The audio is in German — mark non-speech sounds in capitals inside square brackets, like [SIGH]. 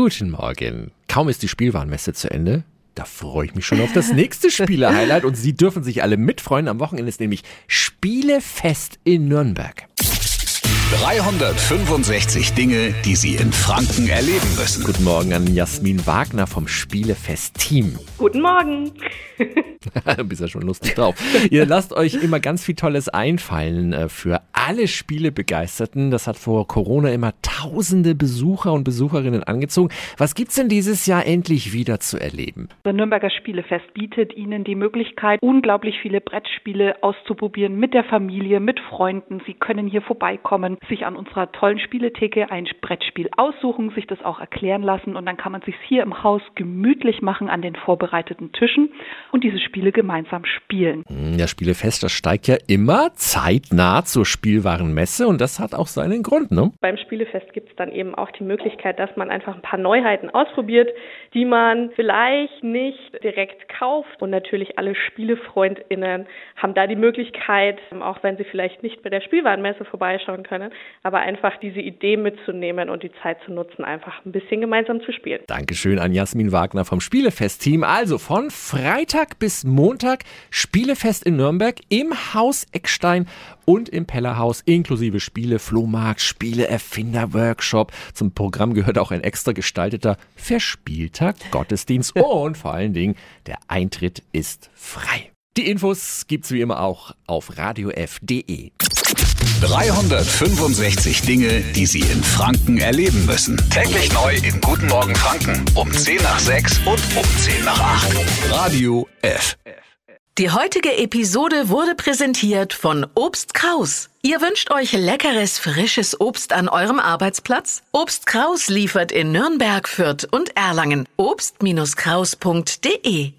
Guten Morgen. Kaum ist die Spielwarenmesse zu Ende. Da freue ich mich schon auf das nächste Spiele-Highlight und Sie dürfen sich alle mitfreuen. Am Wochenende ist nämlich Spielefest in Nürnberg. 365 Dinge, die Sie in Franken erleben müssen. Guten Morgen an Jasmin Wagner vom Spielefest-Team. Guten Morgen. [LAUGHS] du [LAUGHS] bist ja schon lustig drauf. [LAUGHS] Ihr lasst euch immer ganz viel Tolles einfallen äh, für alle Spielebegeisterten. Das hat vor Corona immer tausende Besucher und Besucherinnen angezogen. Was gibt's denn dieses Jahr endlich wieder zu erleben? Das Nürnberger Spielefest bietet Ihnen die Möglichkeit, unglaublich viele Brettspiele auszuprobieren mit der Familie, mit Freunden. Sie können hier vorbeikommen, sich an unserer tollen Spieletheke ein Brettspiel aussuchen, sich das auch erklären lassen und dann kann man sich hier im Haus gemütlich machen an den vorbereiteten Tischen und diese Spiele gemeinsam spielen. Ja, Spielefest, das steigt ja immer zeitnah zur Spielwarenmesse und das hat auch seinen Grund, ne? Beim Spielefest gibt es dann eben auch die Möglichkeit, dass man einfach ein paar Neuheiten ausprobiert, die man vielleicht nicht direkt kauft. Und natürlich alle SpielefreundInnen haben da die Möglichkeit, auch wenn sie vielleicht nicht bei der Spielwarenmesse vorbeischauen können, aber einfach diese Idee mitzunehmen und die Zeit zu nutzen, einfach ein bisschen gemeinsam zu spielen. Dankeschön an Jasmin Wagner vom Spielefest-Team. Also von Freitag bis Montag Spielefest in Nürnberg im Haus Eckstein und im Pellerhaus inklusive Spiele, Flohmarkt, Spiele, Erfinder, Workshop. Zum Programm gehört auch ein extra gestalteter Verspieltag, Gottesdienst [LAUGHS] und vor allen Dingen der Eintritt ist frei. Die Infos gibt's wie immer auch auf radiof.de. 365 Dinge, die Sie in Franken erleben müssen. Täglich neu in Guten Morgen Franken um 10 nach 6 und um 10 nach 8. Radio F. Die heutige Episode wurde präsentiert von Obst Kraus. Ihr wünscht euch leckeres, frisches Obst an eurem Arbeitsplatz? Obst Kraus liefert in Nürnberg, Fürth und Erlangen. Obst-Kraus.de